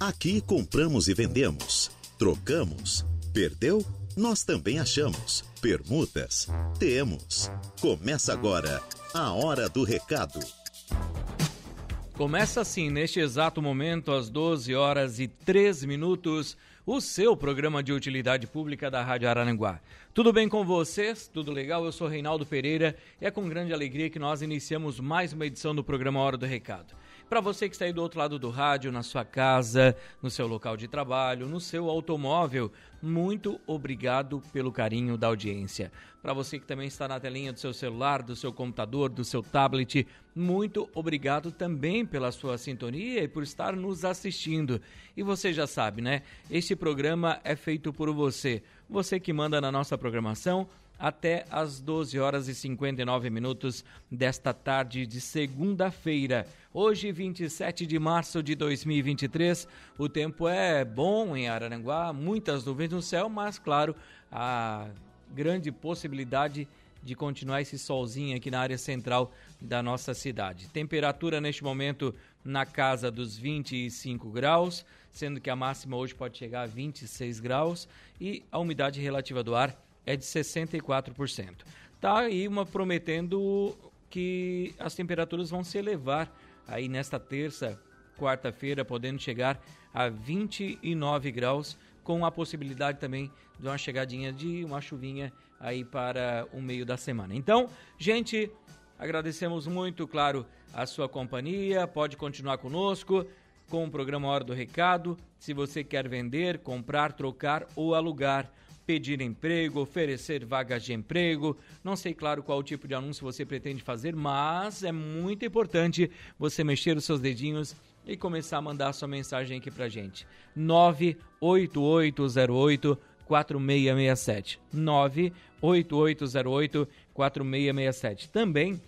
Aqui compramos e vendemos, trocamos, perdeu? Nós também achamos. Permutas? Temos. Começa agora a Hora do Recado. Começa assim, neste exato momento, às 12 horas e 3 minutos, o seu programa de utilidade pública da Rádio Araranguá. Tudo bem com vocês? Tudo legal? Eu sou Reinaldo Pereira e é com grande alegria que nós iniciamos mais uma edição do programa Hora do Recado. Para você que está aí do outro lado do rádio, na sua casa, no seu local de trabalho, no seu automóvel, muito obrigado pelo carinho da audiência. Para você que também está na telinha do seu celular, do seu computador, do seu tablet, muito obrigado também pela sua sintonia e por estar nos assistindo. E você já sabe, né? Este programa é feito por você. Você que manda na nossa programação até às 12 horas e 59 minutos desta tarde de segunda-feira. Hoje, 27 de março de 2023, o tempo é bom em Araranguá, muitas nuvens no céu, mas claro, a grande possibilidade de continuar esse solzinho aqui na área central da nossa cidade. Temperatura neste momento na casa dos 25 graus, sendo que a máxima hoje pode chegar a 26 graus e a umidade relativa do ar é de 64%. Tá aí uma prometendo que as temperaturas vão se elevar aí nesta terça, quarta-feira, podendo chegar a 29 graus, com a possibilidade também de uma chegadinha de uma chuvinha aí para o meio da semana. Então, gente, agradecemos muito, claro, a sua companhia. Pode continuar conosco com o programa Hora do Recado. Se você quer vender, comprar, trocar ou alugar pedir emprego, oferecer vagas de emprego. Não sei, claro, qual tipo de anúncio você pretende fazer, mas é muito importante você mexer os seus dedinhos e começar a mandar sua mensagem aqui pra gente. 98808 4667. 98808 4667. Também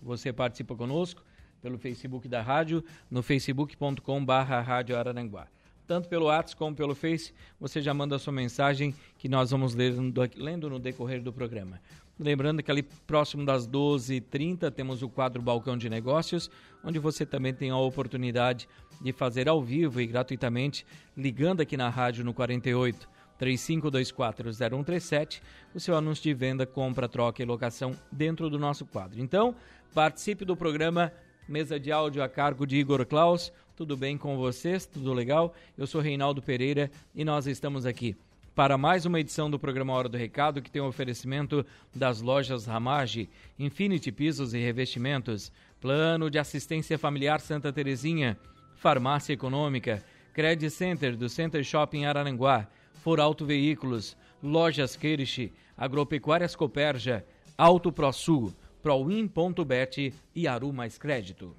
você participa conosco pelo Facebook da rádio, no facebook.com/barra Rádio Araranguá tanto pelo WhatsApp como pelo Face, você já manda a sua mensagem que nós vamos lendo no decorrer do programa. Lembrando que ali próximo das 12h30 temos o quadro Balcão de Negócios, onde você também tem a oportunidade de fazer ao vivo e gratuitamente, ligando aqui na rádio no 48 35240137, o seu anúncio de venda, compra, troca e locação dentro do nosso quadro. Então, participe do programa Mesa de áudio a cargo de Igor Klaus. Tudo bem com vocês? Tudo legal? Eu sou Reinaldo Pereira e nós estamos aqui para mais uma edição do programa Hora do Recado, que tem um oferecimento das lojas Ramage, Infinity Pisos e Revestimentos, Plano de Assistência Familiar Santa Terezinha, Farmácia Econômica, Credit Center do Center Shopping Araranguá, For Auto Veículos, Lojas Queirish, Agropecuárias Coperja, Auto ProSul, Proin.bet e Aru Mais Crédito.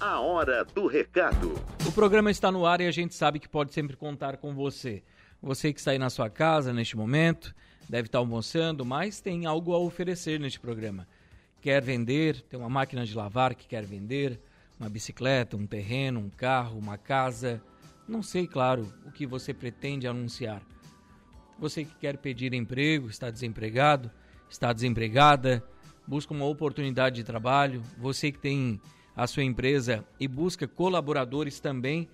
A hora do recado. O programa está no ar e a gente sabe que pode sempre contar com você. Você que está aí na sua casa neste momento, deve estar almoçando, mas tem algo a oferecer neste programa. Quer vender, tem uma máquina de lavar que quer vender, uma bicicleta, um terreno, um carro, uma casa. Não sei, claro, o que você pretende anunciar. Você que quer pedir emprego, está desempregado, está desempregada, busca uma oportunidade de trabalho, você que tem a sua empresa e busca colaboradores também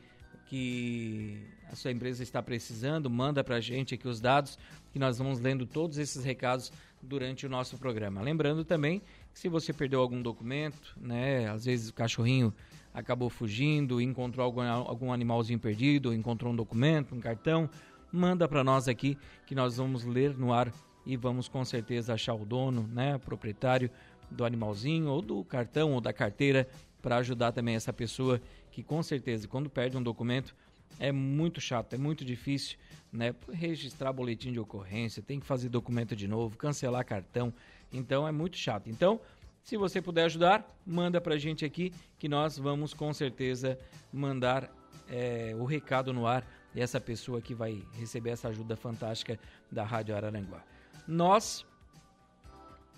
que a sua empresa está precisando, manda para a gente aqui os dados que nós vamos lendo todos esses recados durante o nosso programa. Lembrando também que se você perdeu algum documento, né, às vezes o cachorrinho acabou fugindo, encontrou algum, algum animalzinho perdido, encontrou um documento, um cartão, manda para nós aqui que nós vamos ler no ar e vamos com certeza achar o dono, né, proprietário do animalzinho ou do cartão ou da carteira para ajudar também essa pessoa que com certeza quando perde um documento é muito chato, é muito difícil, né, registrar boletim de ocorrência, tem que fazer documento de novo, cancelar cartão, então é muito chato. Então, se você puder ajudar, manda para a gente aqui que nós vamos com certeza mandar é, o recado no ar e essa pessoa que vai receber essa ajuda fantástica da Rádio Araranguá. Nós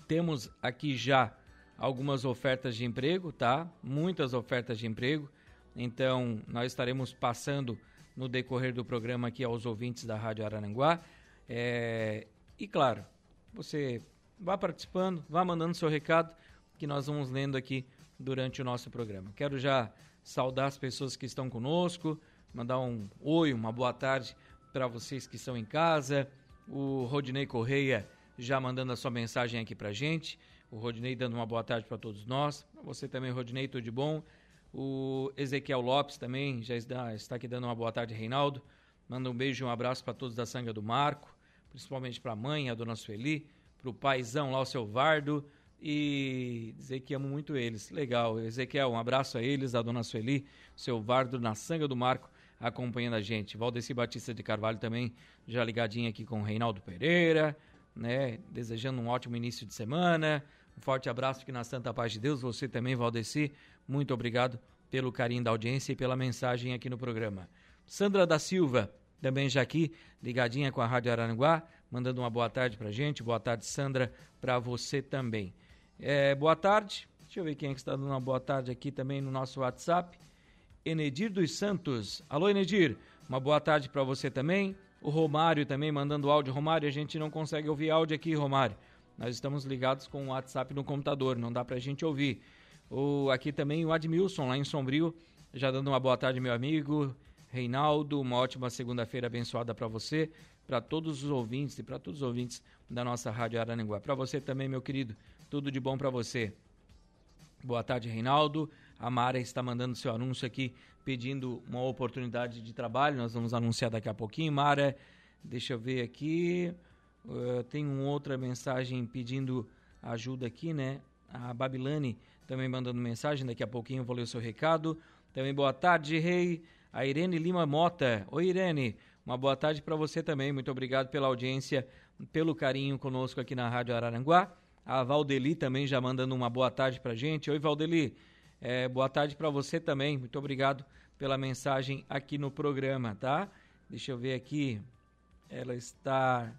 temos aqui já algumas ofertas de emprego, tá? Muitas ofertas de emprego. Então, nós estaremos passando no decorrer do programa aqui aos ouvintes da Rádio Araranguá. É... E claro, você vá participando, vá mandando seu recado, que nós vamos lendo aqui durante o nosso programa. Quero já saudar as pessoas que estão conosco, mandar um oi, uma boa tarde para vocês que estão em casa. O Rodinei Correia já mandando a sua mensagem aqui para gente. O Rodinei dando uma boa tarde para todos nós. Você também, Rodinei, tudo de bom. O Ezequiel Lopes também já está, aqui dando uma boa tarde, Reinaldo. Manda um beijo e um abraço para todos da Sanga do Marco, principalmente para a mãe, a dona Sueli, para o paizão lá, o seu Vardo, e dizer que amo muito eles. Legal, Ezequiel, um abraço a eles, a dona Sueli, seu Vardo na Sanga do Marco, acompanhando a gente. Valdeci Batista de Carvalho também, já ligadinho aqui com o Reinaldo Pereira, né? Desejando um ótimo início de semana. Um forte abraço aqui na Santa Paz de Deus. Você também, Valdeci, muito obrigado pelo carinho da audiência e pela mensagem aqui no programa. Sandra da Silva, também já aqui, ligadinha com a Rádio Araranguá, mandando uma boa tarde pra gente. Boa tarde, Sandra, para você também. É, boa tarde. Deixa eu ver quem é que está dando uma boa tarde aqui também no nosso WhatsApp. Enedir dos Santos. Alô, Enedir. Uma boa tarde para você também. O Romário também mandando áudio. Romário, a gente não consegue ouvir áudio aqui, Romário. Nós estamos ligados com o WhatsApp no computador, não dá para a gente ouvir. O, aqui também o Admilson, lá em Sombrio, já dando uma boa tarde, meu amigo. Reinaldo, uma ótima segunda-feira abençoada para você, para todos os ouvintes e para todos os ouvintes da nossa Rádio Araranguá. Para você também, meu querido, tudo de bom para você. Boa tarde, Reinaldo. A Mara está mandando seu anúncio aqui, pedindo uma oportunidade de trabalho. Nós vamos anunciar daqui a pouquinho. Mara, deixa eu ver aqui. Uh, tem uma outra mensagem pedindo ajuda aqui, né? A Babilane também mandando mensagem. Daqui a pouquinho eu vou ler o seu recado. Também boa tarde, Rei. A Irene Lima Mota. Oi, Irene. Uma boa tarde para você também. Muito obrigado pela audiência, pelo carinho conosco aqui na Rádio Araranguá. A Valdeli também já mandando uma boa tarde para gente. Oi, Valdeli. É, boa tarde para você também. Muito obrigado pela mensagem aqui no programa, tá? Deixa eu ver aqui. Ela está.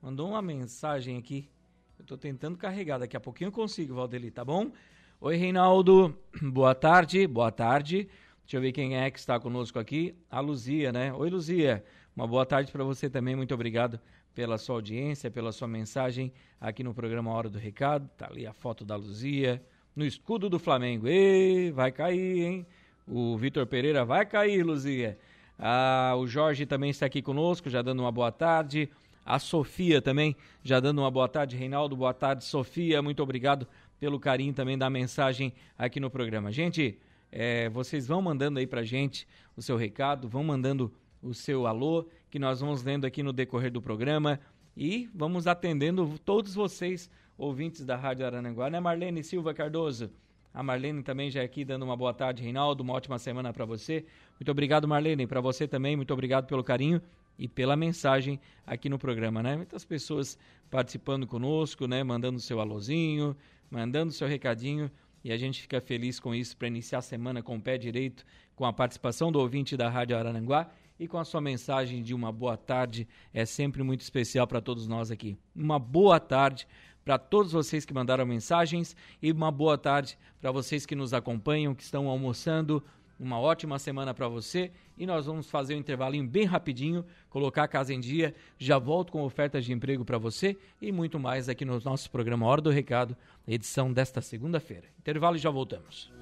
Mandou uma mensagem aqui. Eu estou tentando carregar. Daqui a pouquinho eu consigo, Valdeli, tá bom? Oi, Reinaldo. Boa tarde. Boa tarde. Deixa eu ver quem é que está conosco aqui. A Luzia, né? Oi, Luzia. Uma boa tarde para você também. Muito obrigado pela sua audiência, pela sua mensagem aqui no programa Hora do Recado. Tá ali a foto da Luzia no escudo do Flamengo. Ei, vai cair, hein? O Vitor Pereira vai cair, Luzia. Ah, o Jorge também está aqui conosco, já dando uma boa tarde. A Sofia também, já dando uma boa tarde. Reinaldo, boa tarde. Sofia, muito obrigado pelo carinho também da mensagem aqui no programa. Gente, é, vocês vão mandando aí pra gente o seu recado, vão mandando o seu alô, que nós vamos lendo aqui no decorrer do programa e vamos atendendo todos vocês, ouvintes da Rádio Arananguá, né, Marlene Silva Cardoso? A Marlene também já aqui dando uma boa tarde, Reinaldo, uma ótima semana para você. Muito obrigado, Marlene, para você também, muito obrigado pelo carinho e pela mensagem aqui no programa, né? Muitas pessoas participando conosco, né, mandando seu alôzinho, mandando seu recadinho, e a gente fica feliz com isso para iniciar a semana com o pé direito, com a participação do ouvinte da Rádio Arananguá e com a sua mensagem de uma boa tarde. É sempre muito especial para todos nós aqui. Uma boa tarde para todos vocês que mandaram mensagens e uma boa tarde para vocês que nos acompanham, que estão almoçando. Uma ótima semana para você e nós vamos fazer um intervalinho bem rapidinho, colocar a casa em dia. Já volto com ofertas de emprego para você e muito mais aqui no nosso programa Hora do Recado, edição desta segunda-feira. Intervalo e já voltamos.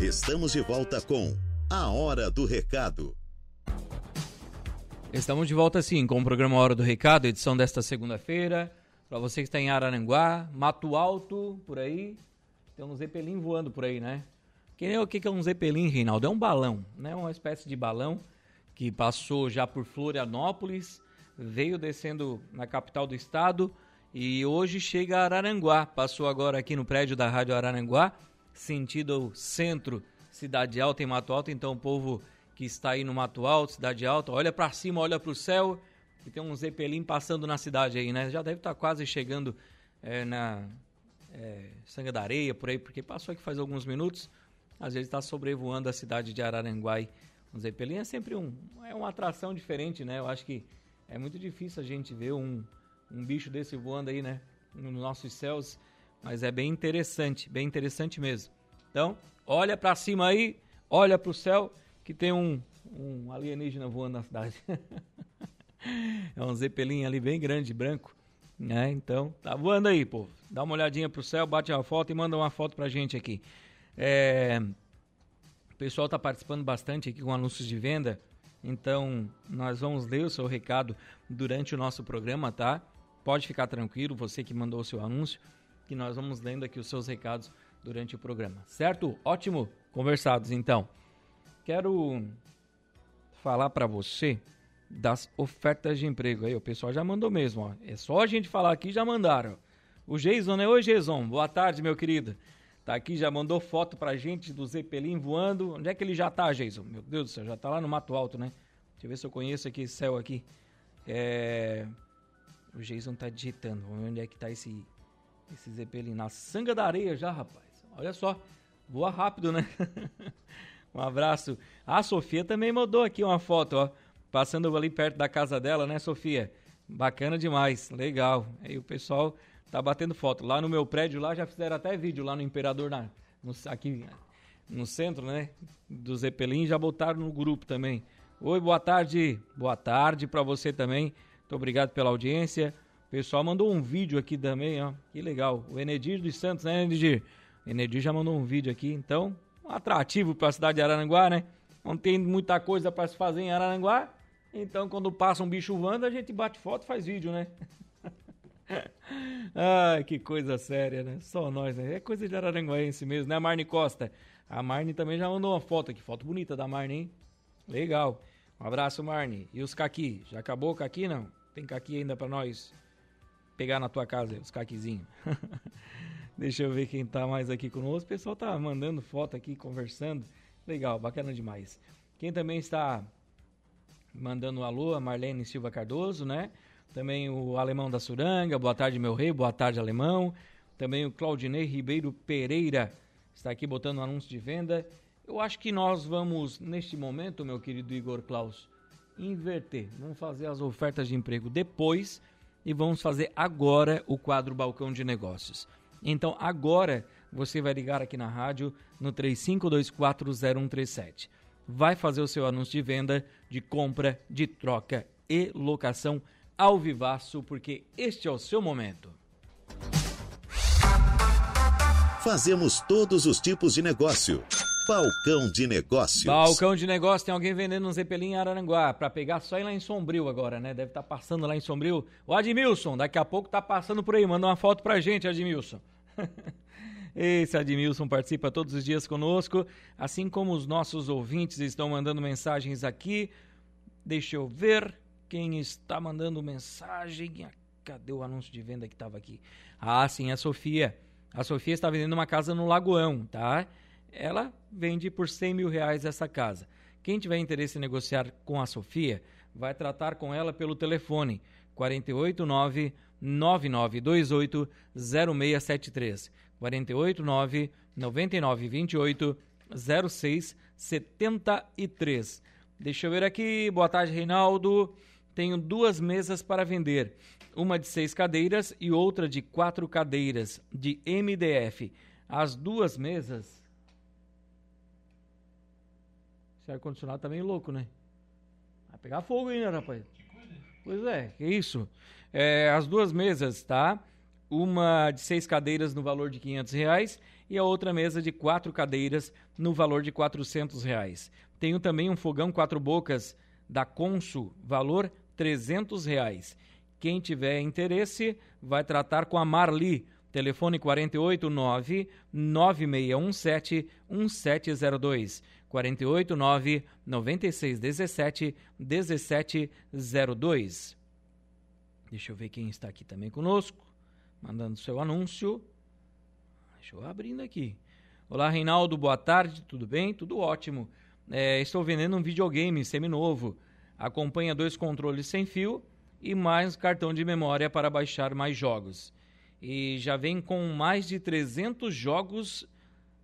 Estamos de volta com A Hora do Recado. Estamos de volta sim com o programa Hora do Recado, edição desta segunda-feira. Para você que está em Araranguá, Mato Alto, por aí, tem um zeppelin voando por aí, né? Que, o que é um zeppelin, Reinaldo? É um balão, né? Uma espécie de balão que passou já por Florianópolis, veio descendo na capital do estado e hoje chega a Araranguá. Passou agora aqui no prédio da Rádio Araranguá sentido centro, Cidade Alta em Mato Alto. Então, o povo que está aí no Mato Alto, Cidade Alta, olha para cima, olha para o céu, e tem um Zeppelin passando na cidade aí, né? Já deve estar tá quase chegando é, na é, Sanga da Areia, por aí, porque passou aqui faz alguns minutos. Às vezes está sobrevoando a cidade de Araranguai. Um Zeppelin é sempre um, é uma atração diferente, né? Eu acho que é muito difícil a gente ver um, um bicho desse voando aí, né? Nos nossos céus. Mas é bem interessante, bem interessante mesmo. Então, olha para cima aí, olha para o céu, que tem um, um alienígena voando na cidade. é um zeppelin ali bem grande, branco. né? Então, tá voando aí, pô. Dá uma olhadinha pro céu, bate uma foto e manda uma foto pra gente aqui. É... O pessoal tá participando bastante aqui com anúncios de venda. Então, nós vamos ler o seu recado durante o nosso programa, tá? Pode ficar tranquilo, você que mandou o seu anúncio, que nós vamos lendo aqui os seus recados durante o programa. Certo? Ótimo. Conversados, então. Quero falar para você das ofertas de emprego. Aí o pessoal já mandou mesmo, ó. É só a gente falar aqui, já mandaram. O Jason, né? Oi, Jason. Boa tarde, meu querido. Tá aqui, já mandou foto pra gente do Zeppelin voando. Onde é que ele já tá, Jason? Meu Deus do céu, já tá lá no Mato Alto, né? Deixa eu ver se eu conheço aqui esse céu aqui. É... O Jason tá digitando. Vamos ver onde é que tá esse, esse Zeppelin. Na sanga da areia já, rapaz. Olha só. Voa rápido, né? um abraço. A Sofia também mandou aqui uma foto, ó. Passando ali perto da casa dela, né, Sofia? Bacana demais. Legal. Aí o pessoal tá batendo foto. Lá no meu prédio, lá já fizeram até vídeo lá no Imperador, na, no, aqui no centro, né? Do Zeppelin, já botaram no grupo também. Oi, boa tarde. Boa tarde para você também. Muito obrigado pela audiência. O pessoal mandou um vídeo aqui também, ó. Que legal. O Enedir dos Santos, né, Enedir? O Enedir já mandou um vídeo aqui, então, atrativo para a cidade de Araranguá, né? Não tem muita coisa para se fazer em Araranguá. Então, quando passa um bicho voando, a gente bate foto e faz vídeo, né? Ai, que coisa séria, né? Só nós, né? É coisa de araranguaense mesmo, né, Marne Costa? A Marne também já mandou uma foto aqui. Foto bonita da Marne, hein? Legal. Um abraço, Marne. E os caqui? Já acabou o caqui, não? Tem caqui ainda para nós pegar na tua casa, os caquizinhos. Deixa eu ver quem tá mais aqui conosco. O pessoal tá mandando foto aqui, conversando. Legal, bacana demais. Quem também está mandando um alô, a Marlene Silva Cardoso, né? Também o Alemão da Suranga, boa tarde, meu rei, boa tarde, Alemão. Também o Claudinei Ribeiro Pereira está aqui botando um anúncio de venda. Eu acho que nós vamos, neste momento, meu querido Igor Klaus, inverter. Vamos fazer as ofertas de emprego depois e vamos fazer agora o quadro Balcão de Negócios. Então, agora você vai ligar aqui na rádio no 35240137. Vai fazer o seu anúncio de venda, de compra, de troca e locação ao vivaço, porque este é o seu momento. Fazemos todos os tipos de negócio. Balcão de Negócios. Balcão de Negócios, tem alguém vendendo um Zeppelin em Araranguá, para pegar só ir lá em Sombrio agora, né? Deve estar tá passando lá em Sombrio. O Admilson, daqui a pouco tá passando por aí, manda uma foto pra gente, Admilson. Esse Admilson participa todos os dias conosco, assim como os nossos ouvintes estão mandando mensagens aqui. Deixa eu ver quem está mandando mensagem. Ah, cadê o anúncio de venda que estava aqui? Ah, sim, a Sofia. A Sofia está vendendo uma casa no Lagoão, tá? Ela vende por 100 mil reais essa casa. Quem tiver interesse em negociar com a Sofia, vai tratar com ela pelo telefone 489 9928 0673. 489 9928 0673. Deixa eu ver aqui. Boa tarde, Reinaldo. Tenho duas mesas para vender, uma de seis cadeiras e outra de quatro cadeiras, de MDF. As duas mesas. Esse ar-condicionado tá meio louco, né? Vai pegar fogo aí, né, rapaz? Pois é, que isso. É, as duas mesas, tá? Uma de seis cadeiras no valor de 500 reais e a outra mesa de quatro cadeiras no valor de 400 reais. Tenho também um fogão quatro bocas da Consul, valor 300 reais. Quem tiver interesse, vai tratar com a Marli. Telefone 489 9617 1702. 489 9617 1702. Deixa eu ver quem está aqui também conosco, mandando seu anúncio. Deixa eu abrindo aqui. Olá, Reinaldo, boa tarde, tudo bem? Tudo ótimo. É, estou vendendo um videogame seminovo. Acompanha dois controles sem fio e mais cartão de memória para baixar mais jogos. E já vem com mais de 300 jogos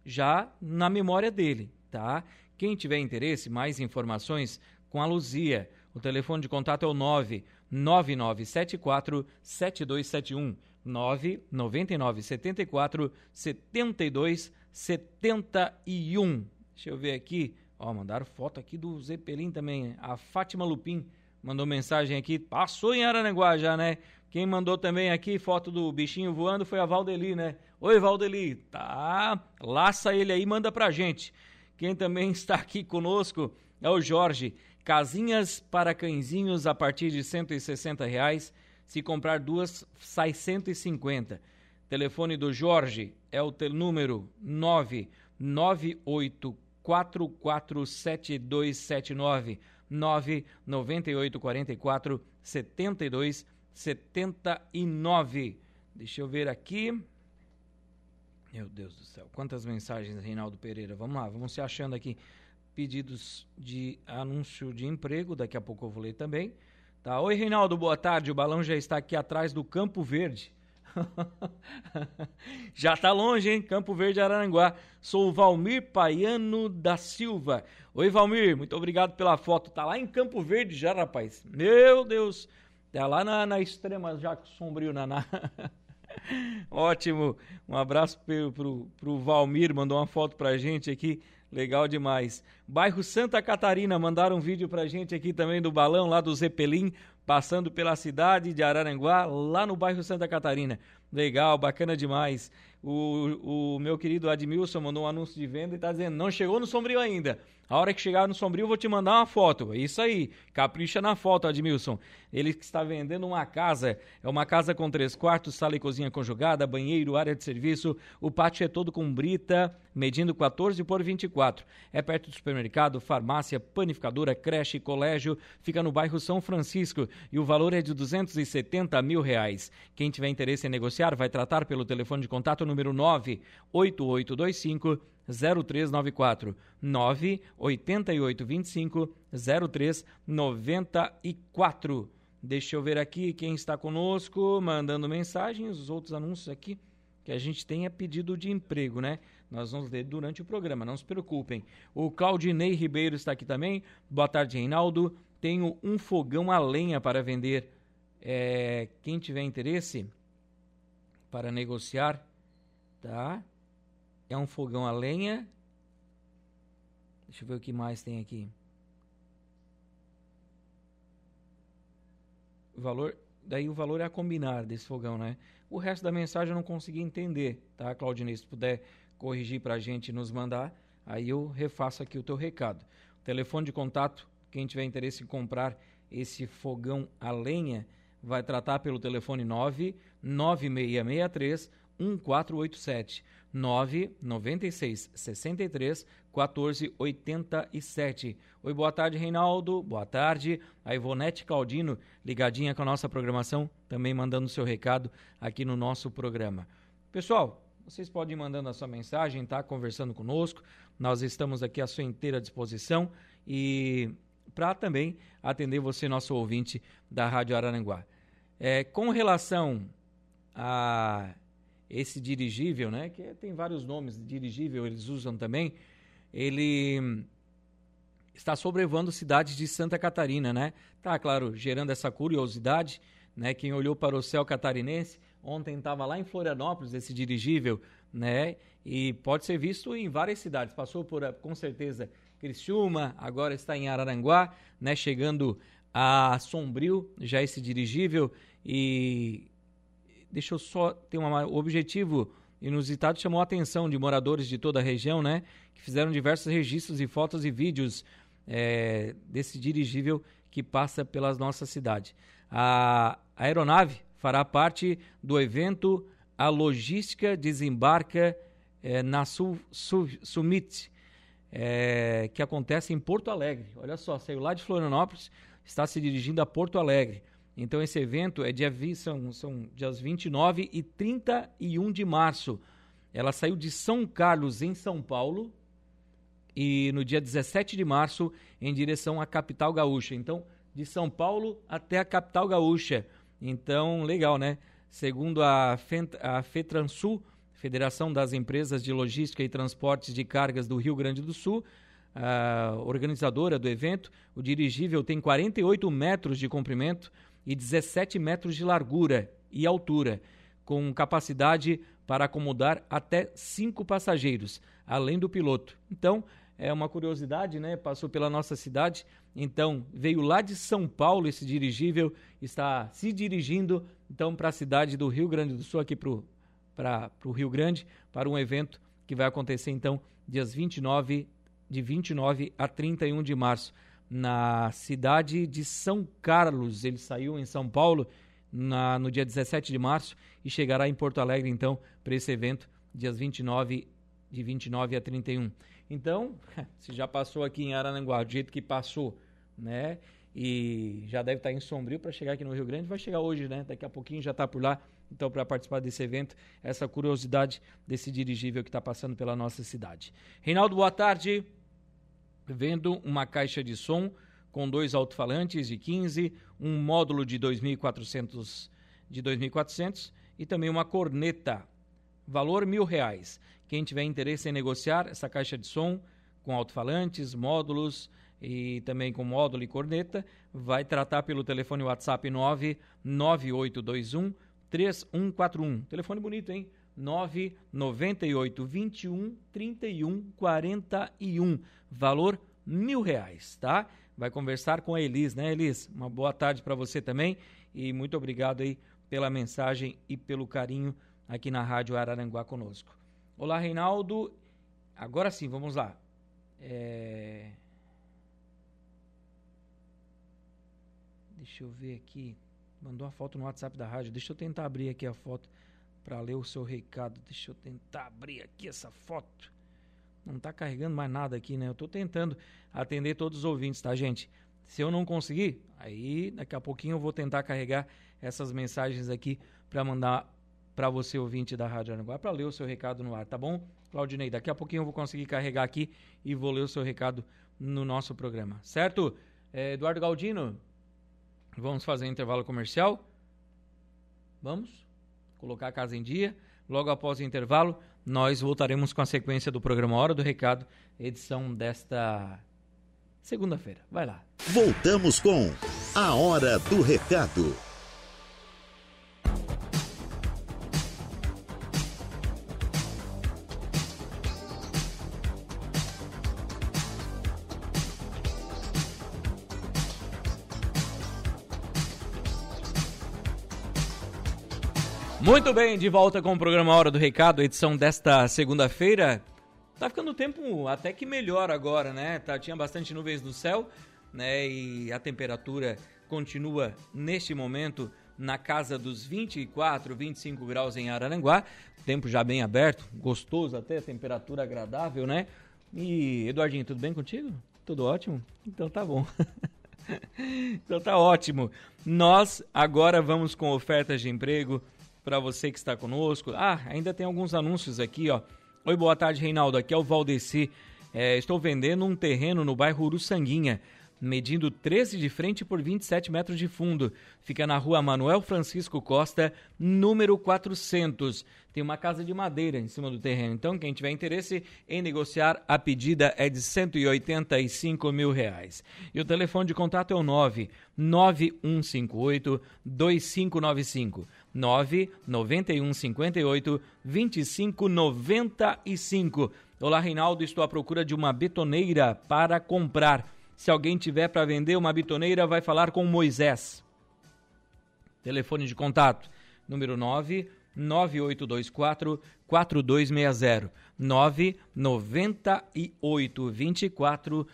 já na memória dele, tá? Quem tiver interesse, mais informações com a Luzia. O telefone de contato é o 99974 7271 99974 7271. Deixa eu ver aqui. Ó, mandaram foto aqui do Zeppelin também. A Fátima Lupin mandou mensagem aqui. Passou em Araranguá já, né? Quem mandou também aqui foto do bichinho voando foi a Valdeli, né? Oi, Valdeli. Tá, laça ele aí, manda pra gente. Quem também está aqui conosco é o Jorge. Casinhas para cãezinhos a partir de 160 reais. Se comprar duas, sai 150. Telefone do Jorge é o número 998447279 99844 7279. Deixa eu ver aqui. Meu Deus do céu, quantas mensagens, Reinaldo Pereira. Vamos lá, vamos se achando aqui. Pedidos de anúncio de emprego, daqui a pouco eu vou ler também. Tá. Oi, Reinaldo, boa tarde. O balão já está aqui atrás do Campo Verde. já está longe, hein? Campo Verde, Araranguá. Sou o Valmir Paiano da Silva. Oi, Valmir, muito obrigado pela foto. Tá lá em Campo Verde já, rapaz. Meu Deus. Tá lá na, na extrema, já sombrio, na... na... Ótimo. Um abraço pro, pro, pro Valmir, mandou uma foto pra gente aqui. Legal demais. Bairro Santa Catarina, mandaram um vídeo pra gente aqui também do balão lá do Zeppelin, passando pela cidade de Araranguá, lá no bairro Santa Catarina. Legal, bacana demais. O, o meu querido Admilson mandou um anúncio de venda e está dizendo: não chegou no Sombrio ainda. A hora que chegar no Sombrio, eu vou te mandar uma foto. É isso aí, capricha na foto, Admilson. Ele está vendendo uma casa. É uma casa com três quartos, sala e cozinha conjugada, banheiro, área de serviço. O pátio é todo com brita, medindo 14 por 24. É perto do supermercado, farmácia, panificadora, creche, colégio. Fica no bairro São Francisco e o valor é de 270 mil reais. Quem tiver interesse em negociar, vai tratar pelo telefone de contato número 98825 0394 98825 0394. Deixa eu ver aqui quem está conosco, mandando mensagens, os outros anúncios aqui que a gente tem é pedido de emprego, né? Nós vamos ler durante o programa, não se preocupem. O Claudinei Ribeiro está aqui também. Boa tarde, Reinaldo. Tenho um fogão a lenha para vender. É, quem tiver interesse para negociar, tá? É um fogão a lenha. Deixa eu ver o que mais tem aqui. O valor, daí o valor é a combinar desse fogão, né? O resto da mensagem eu não consegui entender, tá, Claudinei? Se puder corrigir para a gente nos mandar, aí eu refaço aqui o teu recado. O telefone de contato, quem tiver interesse em comprar esse fogão a lenha, vai tratar pelo telefone 99663 1487 996 63 14 87. Oi, boa tarde, Reinaldo. Boa tarde. A Ivonete Caldino, ligadinha com a nossa programação, também mandando seu recado aqui no nosso programa. Pessoal, vocês podem ir mandando a sua mensagem, tá? Conversando conosco. Nós estamos aqui à sua inteira disposição e para também atender você, nosso ouvinte da Rádio Araranguá. É, com relação a esse dirigível, né, que tem vários nomes, dirigível eles usam também, ele está sobrevoando cidades de Santa Catarina, né? Tá, claro, gerando essa curiosidade, né? Quem olhou para o céu catarinense, ontem estava lá em Florianópolis esse dirigível, né? E pode ser visto em várias cidades. Passou por, com certeza, Criciúma, agora está em Araranguá, né? Chegando a Sombrio, já esse dirigível e deixa eu só ter um objetivo inusitado chamou a atenção de moradores de toda a região, né? Que fizeram diversos registros e fotos e vídeos é, desse dirigível que passa pela nossa cidade. A aeronave fará parte do evento A Logística Desembarca é, na Su, Summit, é, que acontece em Porto Alegre. Olha só, saiu lá de Florianópolis, está se dirigindo a Porto Alegre. Então esse evento é dia são, são dias 29 e 31 de março. Ela saiu de São Carlos, em São Paulo, e no dia 17 de março em direção à capital gaúcha. Então, de São Paulo até a capital gaúcha. Então, legal, né? Segundo a, Fent a FETRANSUL, Federação das Empresas de Logística e Transportes de Cargas do Rio Grande do Sul, a organizadora do evento, o dirigível tem 48 metros de comprimento, e 17 metros de largura e altura, com capacidade para acomodar até cinco passageiros, além do piloto. Então, é uma curiosidade, né? Passou pela nossa cidade, então veio lá de São Paulo esse dirigível, está se dirigindo então para a cidade do Rio Grande do Sul, aqui para o Rio Grande, para um evento que vai acontecer então dias 29, de 29 a 31 de março, na cidade de São Carlos. Ele saiu em São Paulo na, no dia 17 de março e chegará em Porto Alegre então para esse evento, dias 29 de 29 a 31. Então, se já passou aqui em Arananguá, do jeito que passou, né? E já deve estar em Sombrio para chegar aqui no Rio Grande, vai chegar hoje, né? Daqui a pouquinho já está por lá. Então, para participar desse evento, essa curiosidade desse dirigível que está passando pela nossa cidade. Reinaldo, boa tarde. Vendo uma caixa de som com dois alto-falantes de 15, um módulo de 2.400 de 2.400 e também uma corneta, valor mil reais. Quem tiver interesse em negociar essa caixa de som com alto-falantes, módulos e também com módulo e corneta, vai tratar pelo telefone WhatsApp 99821 3141. Telefone bonito, hein? 998 21 31 41. Valor mil reais, tá? Vai conversar com a Elis, né, Elis? Uma boa tarde para você também e muito obrigado aí pela mensagem e pelo carinho aqui na Rádio Araranguá conosco. Olá, Reinaldo. Agora sim, vamos lá. É... Deixa eu ver aqui. Mandou uma foto no WhatsApp da rádio. Deixa eu tentar abrir aqui a foto para ler o seu recado. Deixa eu tentar abrir aqui essa foto. Não está carregando mais nada aqui, né? Eu estou tentando atender todos os ouvintes, tá, gente? Se eu não conseguir, aí daqui a pouquinho eu vou tentar carregar essas mensagens aqui para mandar para você, ouvinte da Rádio Aranguá, para ler o seu recado no ar, tá bom? Claudinei, daqui a pouquinho eu vou conseguir carregar aqui e vou ler o seu recado no nosso programa, certo? É, Eduardo Galdino, vamos fazer intervalo comercial? Vamos? Colocar a casa em dia. Logo após o intervalo, nós voltaremos com a sequência do programa Hora do Recado, edição desta segunda-feira. Vai lá. Voltamos com a Hora do Recado. Muito bem, de volta com o programa Hora do Recado, edição desta segunda-feira. Tá ficando o tempo até que melhor agora, né? Tá, tinha bastante nuvens no céu, né? E a temperatura continua neste momento na casa dos 24, 25 graus em Araranguá. Tempo já bem aberto, gostoso até, temperatura agradável, né? E Eduardinho, tudo bem contigo? Tudo ótimo? Então tá bom. então tá ótimo. Nós agora vamos com ofertas de emprego para você que está conosco. Ah, ainda tem alguns anúncios aqui, ó. Oi, boa tarde, Reinaldo. Aqui é o Valdeci. É, estou vendendo um terreno no bairro Uruçanguinha, medindo 13 de frente por 27 metros de fundo. Fica na rua Manuel Francisco Costa, número 400. Tem uma casa de madeira em cima do terreno. Então, quem tiver interesse em negociar, a pedida é de 185 mil reais. E o telefone de contato é o 9 9158 2595. 991 58 25 95. Olá, Reinaldo, estou à procura de uma betoneira para comprar. Se alguém tiver para vender uma betoneira, vai falar com Moisés. Telefone de contato: número 9 9824 4260 998 24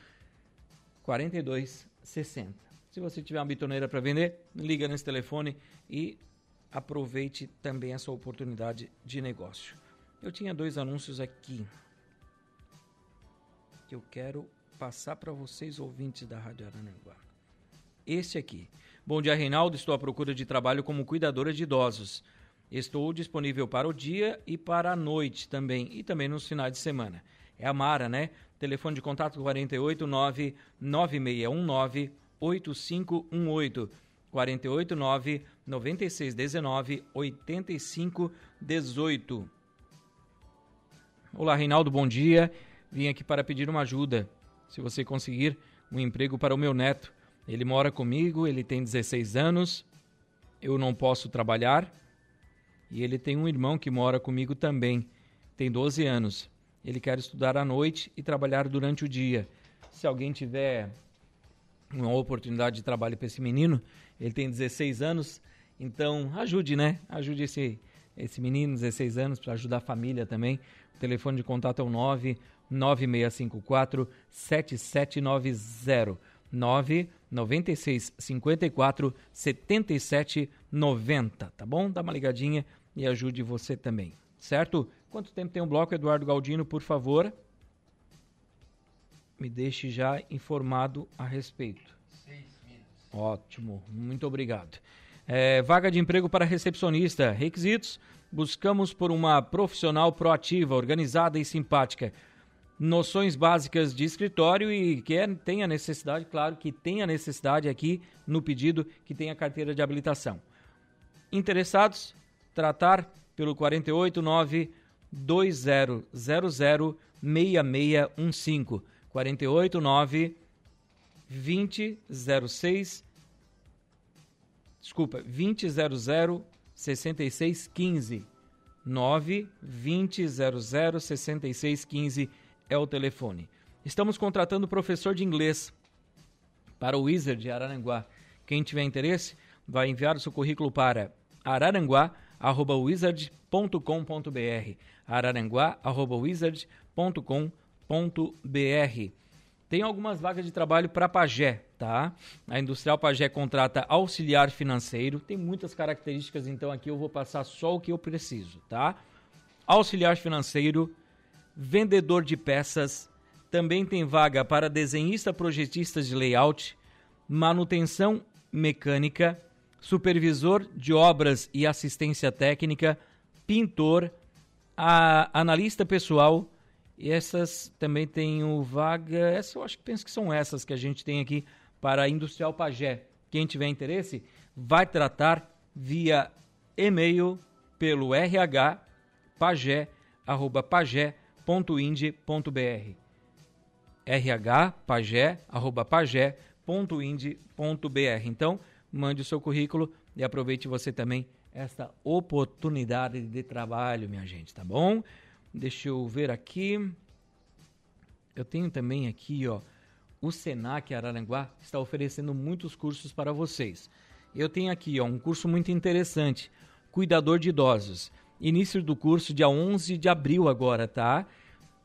4260. Se você tiver uma bitoneira para vender, liga nesse telefone e aproveite também essa oportunidade de negócio. Eu tinha dois anúncios aqui que eu quero passar para vocês, ouvintes da Rádio Aranaguá. Este aqui. Bom dia, Reinaldo. Estou à procura de trabalho como cuidadora de idosos. Estou disponível para o dia e para a noite também, e também nos finais de semana. É a Mara, né? Telefone de contato 489 9619 8518. 489 9619 8518. Olá, Reinaldo, bom dia. Vim aqui para pedir uma ajuda. Se você conseguir um emprego para o meu neto. Ele mora comigo, ele tem 16 anos, eu não posso trabalhar. E ele tem um irmão que mora comigo também, tem 12 anos. ele quer estudar à noite e trabalhar durante o dia. Se alguém tiver uma oportunidade de trabalho para esse menino, ele tem 16 anos, então ajude, né? Ajude esse, esse menino, 16 anos, para ajudar a família também. O telefone de contato é o 9 9654 7790. 9 96 54 77 90, tá bom? Dá uma ligadinha e ajude você também, certo? Quanto tempo tem um bloco, Eduardo Galdino, por favor? Me deixe já informado a respeito. Seis. Ótimo, muito obrigado. É, vaga de emprego para recepcionista. Requisitos: buscamos por uma profissional proativa, organizada e simpática noções básicas de escritório e que é, tem a necessidade, claro, que tem a necessidade aqui no pedido que tem a carteira de habilitação. Interessados? Tratar pelo 489 2000 6615 489 2006 desculpa 2000 6615 9 2000 6615 é o telefone. Estamos contratando professor de inglês para o Wizard de Araranguá. Quem tiver interesse, vai enviar o seu currículo para araranguá.wizard.com.br araranguá.wizard.com.br Tem algumas vagas de trabalho para Pagé, tá? A Industrial Pagé contrata auxiliar financeiro. Tem muitas características, então aqui eu vou passar só o que eu preciso, tá? Auxiliar financeiro, vendedor de peças, também tem vaga para desenhista projetista de layout, manutenção mecânica, supervisor de obras e assistência técnica, pintor, analista pessoal. E essas também tem o vaga, essa eu acho que penso que são essas que a gente tem aqui para Industrial Pagé. Quem tiver interesse, vai tratar via e-mail pelo rh pagé, arroba pagé, pagé.ind.br rhpagé.pagé.ind.br Então, mande o seu currículo e aproveite você também esta oportunidade de trabalho, minha gente, tá bom? Deixa eu ver aqui. Eu tenho também aqui, ó, o Senac Araranguá está oferecendo muitos cursos para vocês. Eu tenho aqui, ó, um curso muito interessante, Cuidador de Idosos. Início do curso dia 11 de abril agora, tá?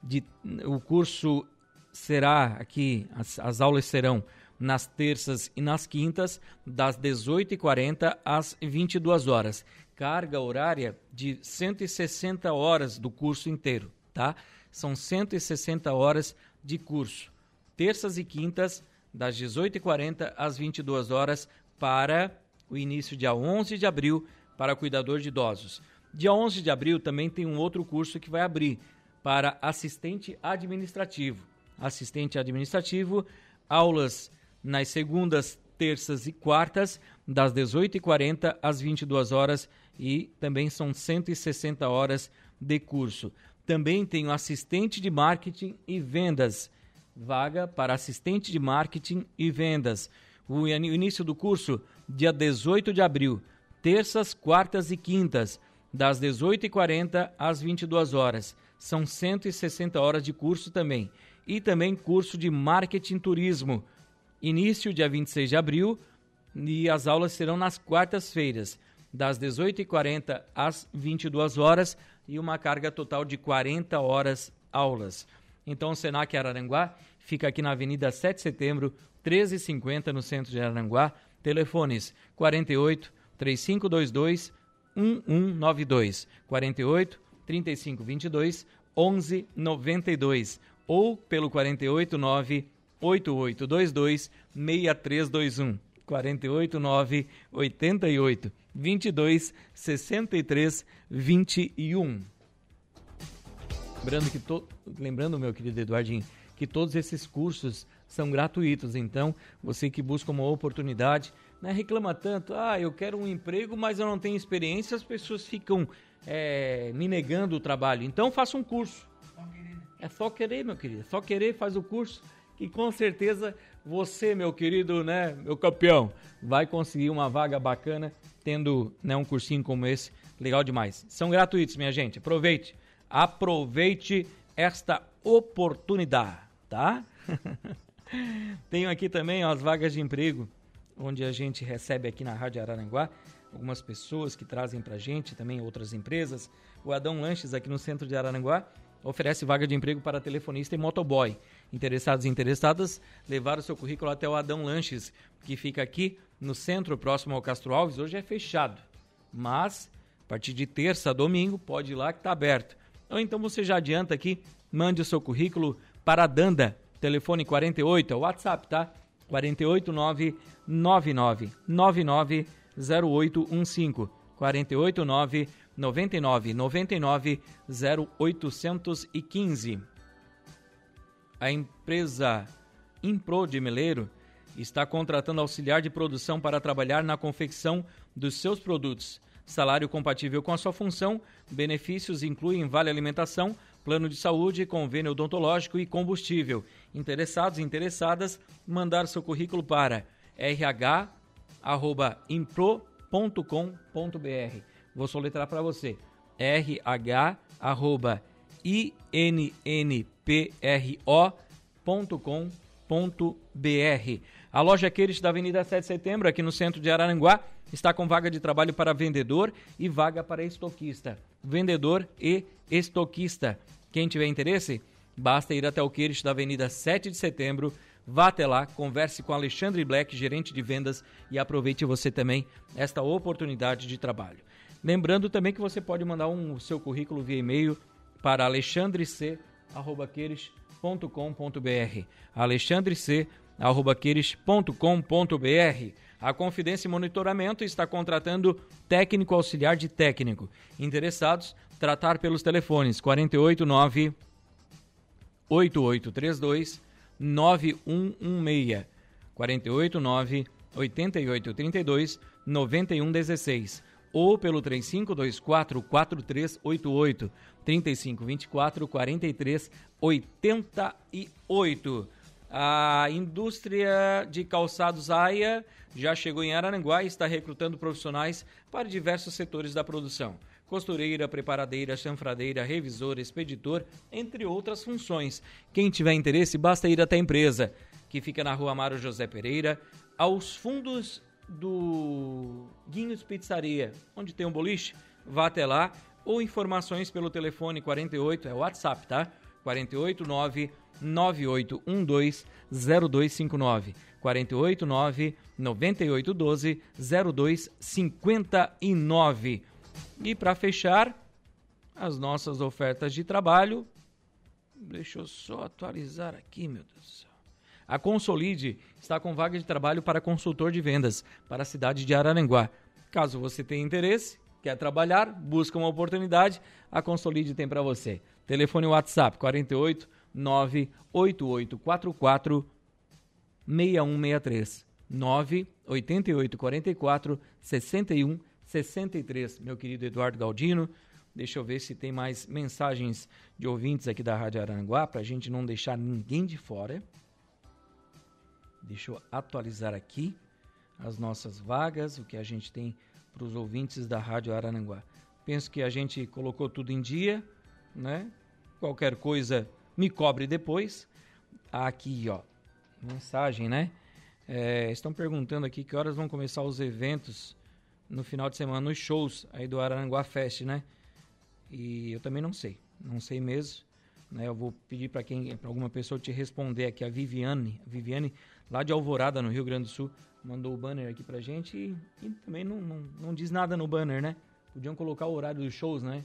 De, o curso será aqui, as, as aulas serão nas terças e nas quintas, das 18h40 às 22 horas. Carga horária de 160 horas do curso inteiro, tá? São 160 horas de curso. Terças e quintas, das 18h40 às 22 horas, para o início dia 11 de abril, para cuidador de idosos. Dia 11 de abril também tem um outro curso que vai abrir para assistente administrativo. Assistente administrativo, aulas nas segundas, terças e quartas, das 18h40 às 22 horas e também são 160 horas de curso. Também tem o assistente de marketing e vendas. Vaga para assistente de marketing e vendas. O início do curso, dia 18 de abril, terças, quartas e quintas das 18h40 às 22 horas. São 160 horas de curso também. E também curso de marketing turismo. Início dia 26 de abril e as aulas serão nas quartas-feiras, das 18h40 às 22 horas e uma carga total de 40 horas aulas. Então, o Senac Araranguá fica aqui na Avenida 7 de Setembro, 1350, no centro de Araranguá. Telefones 48 3522 1192 48 35 22 11 92 ou pelo 489 8822 6321 489 88 22 63 21 Lembrando que to... lembrando meu querido Eduardinho que todos esses cursos são gratuitos, então você que busca uma oportunidade né, reclama tanto, ah, eu quero um emprego, mas eu não tenho experiência, as pessoas ficam é, me negando o trabalho. Então faça um curso. É só querer, meu querido. É só querer, faz o curso, que com certeza você, meu querido, né, meu campeão, vai conseguir uma vaga bacana tendo né, um cursinho como esse. Legal demais. São gratuitos, minha gente. Aproveite. Aproveite esta oportunidade, tá? Tenho aqui também ó, as vagas de emprego, onde a gente recebe aqui na Rádio Araranguá algumas pessoas que trazem pra gente, também outras empresas. O Adão Lanches, aqui no centro de Araranguá, oferece vaga de emprego para telefonista e motoboy. Interessados e interessadas, levar o seu currículo até o Adão Lanches, que fica aqui no centro, próximo ao Castro Alves. Hoje é fechado, mas a partir de terça a domingo pode ir lá que está aberto. Ou então você já adianta aqui, mande o seu currículo para a Danda, telefone 48, é o WhatsApp, tá? 48999 0815 489 99 99 0815. A empresa Impro de Meleiro está contratando auxiliar de produção para trabalhar na confecção dos seus produtos. Salário compatível com a sua função, benefícios incluem vale alimentação, plano de saúde, convênio odontológico e combustível. Interessados e interessadas, mandar seu currículo para rh@impro.com.br. Vou soletrar para você. rh@innpro.com.br. A loja Queires da Avenida 7 de Setembro, aqui no centro de Araranguá, está com vaga de trabalho para vendedor e vaga para estoquista. Vendedor e estoquista. Quem tiver interesse, basta ir até o Queires da Avenida 7 de Setembro, Vá até lá, converse com Alexandre Black, gerente de vendas, e aproveite você também esta oportunidade de trabalho. Lembrando também que você pode mandar um seu currículo via e-mail para alexandrec.com.br. alexandrec.com.br. A Confidência e Monitoramento está contratando técnico auxiliar de técnico. Interessados, tratar pelos telefones 489 8832 9116 489 8832 9116 ou pelo 3524 4388 3524 4388. A indústria de calçados AIA já chegou em Araranguá e está recrutando profissionais para diversos setores da produção. Costureira, preparadeira, chanfradeira, revisor, expeditor, entre outras funções. Quem tiver interesse, basta ir até a empresa, que fica na rua Amaro José Pereira, aos fundos do Guinhos Pizzaria, onde tem um boliche, vá até lá ou informações pelo telefone 48, é o WhatsApp, tá? 489 9812 0259 489 9812 0259. E para fechar as nossas ofertas de trabalho, deixa eu só atualizar aqui, meu Deus do céu. A Consolide está com vaga de trabalho para consultor de vendas para a cidade de Araranguá. Caso você tenha interesse, quer trabalhar, busca uma oportunidade, a Consolide tem para você. Telefone WhatsApp 48 98844 6163 98844 6163. Meu querido Eduardo Galdino, deixa eu ver se tem mais mensagens de ouvintes aqui da Rádio Aranguá para a gente não deixar ninguém de fora. Deixa eu atualizar aqui as nossas vagas, o que a gente tem para os ouvintes da Rádio Arananguá. Penso que a gente colocou tudo em dia, né? Qualquer coisa me cobre depois. Aqui, ó, mensagem, né? É, estão perguntando aqui que horas vão começar os eventos no final de semana, nos shows aí do Aranguá Fest, né? E eu também não sei, não sei mesmo. Né? Eu vou pedir para quem, para alguma pessoa te responder aqui, a Viviane. A Viviane lá de Alvorada, no Rio Grande do Sul, mandou o banner aqui pra gente e, e também não, não, não, diz nada no banner, né? Podiam colocar o horário dos shows, né?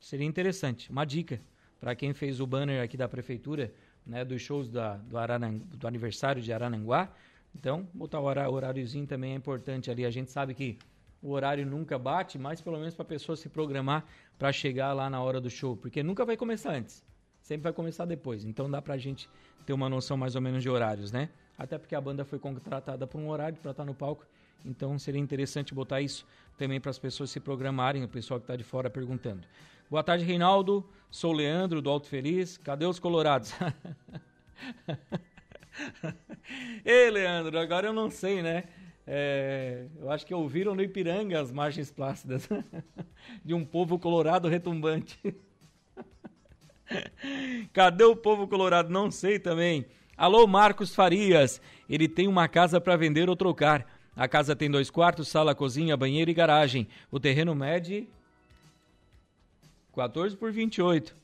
Seria interessante. Uma dica para quem fez o banner aqui da prefeitura, né, dos shows da, do, Aranang, do aniversário de Arananguá. Então, botar o horáriozinho também é importante ali. A gente sabe que o horário nunca bate, mas pelo menos para a pessoa se programar para chegar lá na hora do show, porque nunca vai começar antes, sempre vai começar depois. Então dá para a gente ter uma noção mais ou menos de horários, né? Até porque a banda foi contratada por um horário para estar tá no palco, então seria interessante botar isso também para as pessoas se programarem, o pessoal que está de fora perguntando. Boa tarde, Reinaldo. Sou o Leandro do Alto Feliz. Cadê os colorados? Ei, Leandro, agora eu não sei, né? É, eu acho que ouviram no Ipiranga as margens plácidas de um povo colorado retumbante. Cadê o povo colorado? Não sei também. Alô, Marcos Farias. Ele tem uma casa para vender ou trocar. A casa tem dois quartos, sala, cozinha, banheiro e garagem. O terreno mede 14 por 28.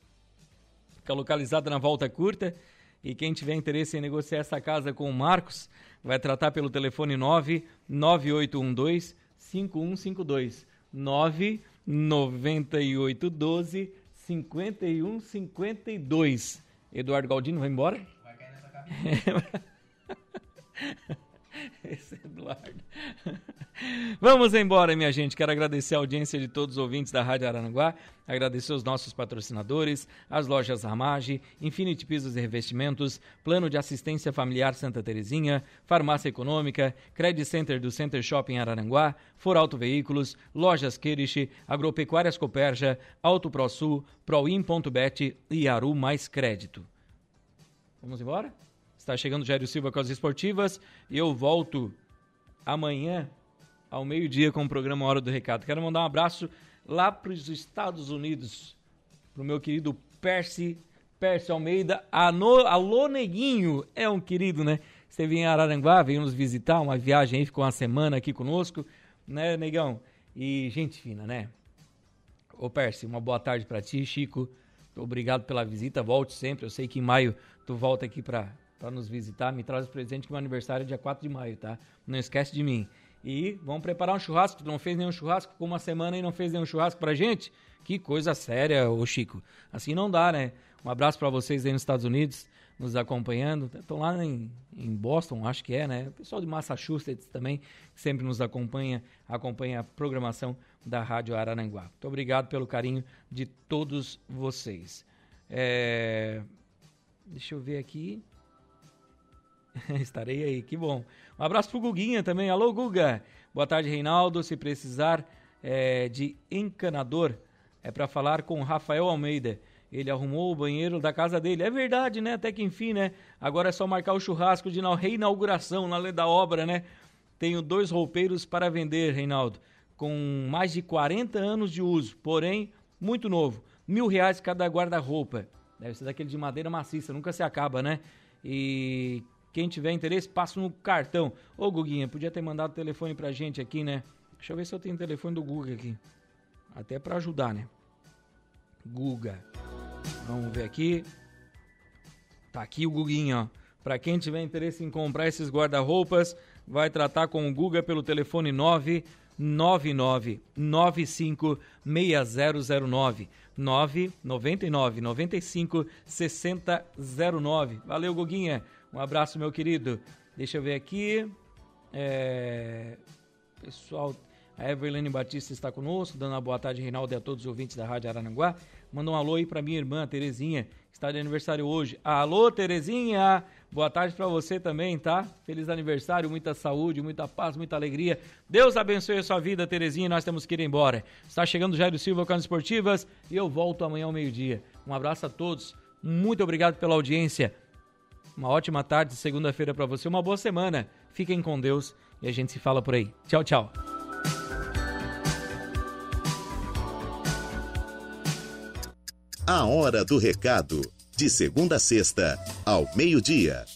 Fica localizada na volta curta. E quem tiver interesse em negociar essa casa com o Marcos, vai tratar pelo telefone 99812 5152. 99812 5152. Eduardo Galdino vai embora? Vai cair nessa cabeça. Esse Eduardo. Vamos embora, minha gente. Quero agradecer a audiência de todos os ouvintes da Rádio Aranguá, agradecer os nossos patrocinadores, as lojas Ramage, Infinity Pisos e Revestimentos, Plano de Assistência Familiar Santa Terezinha, Farmácia Econômica, Credit Center do Center Shopping Araranguá, For Auto Veículos, Lojas Kerish, Agropecuárias Coperja, Auto ProSul, Proin.bet e Aru Mais Crédito. Vamos embora? Está chegando o Jairo Silva com as esportivas e eu volto amanhã ao meio-dia com o programa Hora do Recado. Quero mandar um abraço lá para os Estados Unidos, para o meu querido Percy, Percy Almeida. Alô, Neguinho, é um querido, né? Esteve em Araranguá, veio nos visitar, uma viagem aí, ficou uma semana aqui conosco, né, Negão? E gente fina, né? Ô Percy, uma boa tarde para ti, Chico. Obrigado pela visita, volte sempre. Eu sei que em maio tu volta aqui para nos visitar, me traz o presente que meu aniversário é dia 4 de maio, tá? Não esquece de mim. E vamos preparar um churrasco. Tu não fez nenhum churrasco com uma semana e não fez nenhum churrasco pra gente? Que coisa séria, ô Chico. Assim não dá, né? Um abraço para vocês aí nos Estados Unidos, nos acompanhando. Estão lá em, em, Boston, acho que é, né? O pessoal de Massachusetts também, sempre nos acompanha, acompanha a programação da Rádio Araranguá. Muito obrigado pelo carinho de todos vocês. É... Deixa eu ver aqui. Estarei aí, que bom. Um abraço pro Guguinha também. Alô, Guga. Boa tarde, Reinaldo. Se precisar é, de encanador, é para falar com Rafael Almeida. Ele arrumou o banheiro da casa dele. É verdade, né? Até que enfim, né? Agora é só marcar o churrasco de reinauguração na lei da obra, né? Tenho dois roupeiros para vender, Reinaldo, com mais de 40 anos de uso, porém muito novo. Mil reais cada guarda-roupa. Deve ser daquele de madeira maciça, nunca se acaba, né? E quem tiver interesse, passa no cartão. Ô, Guguinha, podia ter mandado o telefone pra gente aqui, né? Deixa eu ver se eu tenho o telefone do Guga aqui. Até para ajudar, né? Guga. Vamos ver aqui. Tá aqui o Guguinha, ó. Pra quem tiver interesse em comprar esses guarda-roupas, vai tratar com o Guga pelo telefone 999 95 6009 999 95 6009. Valeu, Guguinha. Um abraço, meu querido. Deixa eu ver aqui. É... Pessoal, a Everlane Batista está conosco, dando uma boa tarde, Reinaldo, e a todos os ouvintes da Rádio Arananguá. Manda um alô aí para minha irmã, Terezinha, que está de aniversário hoje. Alô, Terezinha! Boa tarde para você também, tá? Feliz aniversário, muita saúde, muita paz, muita alegria. Deus abençoe a sua vida, Terezinha. Nós temos que ir embora. Está chegando Jairo Silva com as esportivas e eu volto amanhã ao meio-dia. Um abraço a todos. Muito obrigado pela audiência. Uma ótima tarde, segunda-feira para você, uma boa semana. Fiquem com Deus e a gente se fala por aí. Tchau, tchau. A hora do recado, de segunda a sexta, ao meio-dia.